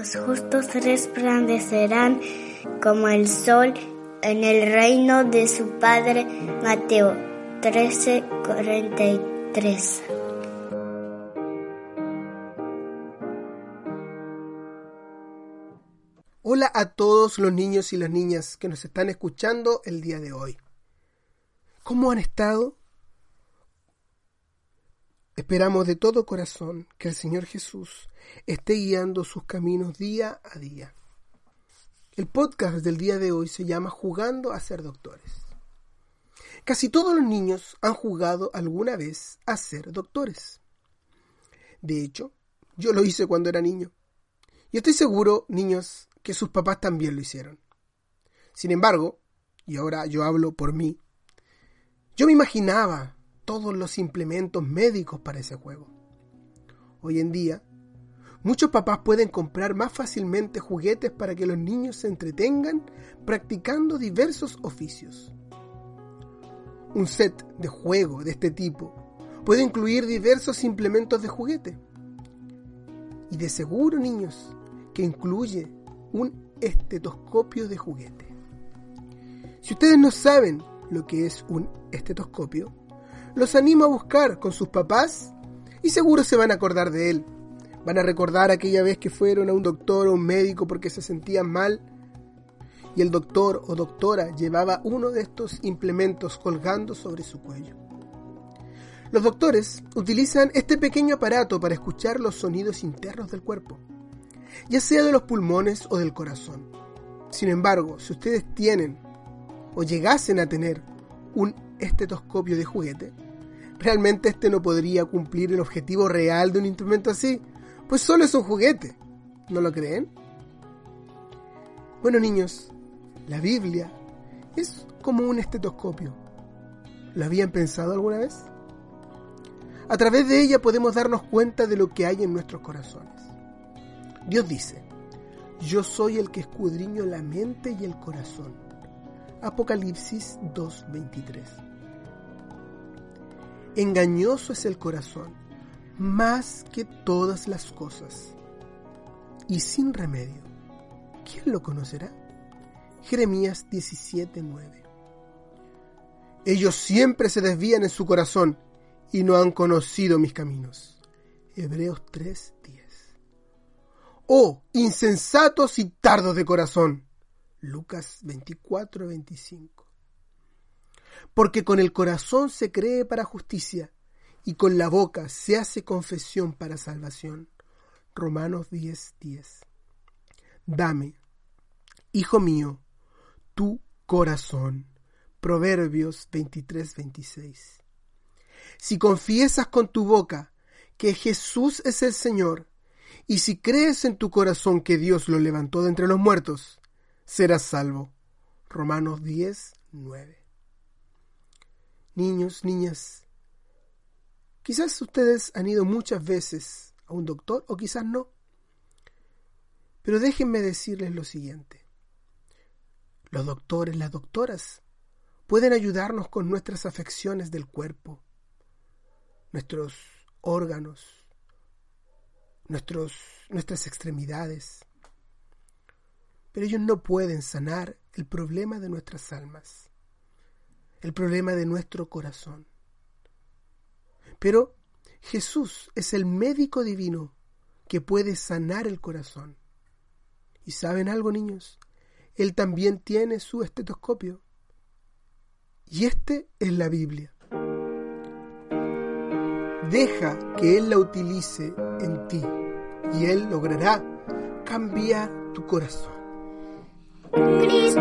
Los justos resplandecerán como el sol en el reino de su Padre. Mateo 13, 43. Hola a todos los niños y las niñas que nos están escuchando el día de hoy. ¿Cómo han estado? Esperamos de todo corazón que el Señor Jesús esté guiando sus caminos día a día. El podcast del día de hoy se llama Jugando a ser doctores. Casi todos los niños han jugado alguna vez a ser doctores. De hecho, yo lo hice cuando era niño. Y estoy seguro, niños, que sus papás también lo hicieron. Sin embargo, y ahora yo hablo por mí, yo me imaginaba todos los implementos médicos para ese juego. Hoy en día, muchos papás pueden comprar más fácilmente juguetes para que los niños se entretengan practicando diversos oficios. Un set de juego de este tipo puede incluir diversos implementos de juguete. Y de seguro, niños, que incluye un estetoscopio de juguete. Si ustedes no saben lo que es un estetoscopio, los animo a buscar con sus papás y seguro se van a acordar de él. Van a recordar aquella vez que fueron a un doctor o un médico porque se sentían mal y el doctor o doctora llevaba uno de estos implementos colgando sobre su cuello. Los doctores utilizan este pequeño aparato para escuchar los sonidos internos del cuerpo ya sea de los pulmones o del corazón. Sin embargo, si ustedes tienen o llegasen a tener un estetoscopio de juguete, realmente este no podría cumplir el objetivo real de un instrumento así, pues solo es un juguete. ¿No lo creen? Bueno niños, la Biblia es como un estetoscopio. ¿Lo habían pensado alguna vez? A través de ella podemos darnos cuenta de lo que hay en nuestros corazones. Dios dice, yo soy el que escudriño la mente y el corazón. Apocalipsis 2.23. Engañoso es el corazón, más que todas las cosas, y sin remedio. ¿Quién lo conocerá? Jeremías 17.9. Ellos siempre se desvían en su corazón y no han conocido mis caminos. Hebreos 3.10. Oh, insensatos y tardos de corazón. Lucas 24, 25. Porque con el corazón se cree para justicia y con la boca se hace confesión para salvación. Romanos 10, 10. Dame, hijo mío, tu corazón. Proverbios 23, 26. Si confiesas con tu boca que Jesús es el Señor y si crees en tu corazón que Dios lo levantó de entre los muertos, serás salvo. Romanos 10, 9. Niños, niñas, quizás ustedes han ido muchas veces a un doctor o quizás no. Pero déjenme decirles lo siguiente. Los doctores, las doctoras, pueden ayudarnos con nuestras afecciones del cuerpo, nuestros órganos, nuestros, nuestras extremidades. Pero ellos no pueden sanar el problema de nuestras almas, el problema de nuestro corazón. Pero Jesús es el médico divino que puede sanar el corazón. ¿Y saben algo, niños? Él también tiene su estetoscopio. Y este es la Biblia. Deja que Él la utilice en ti y Él logrará cambiar tu corazón. Cristo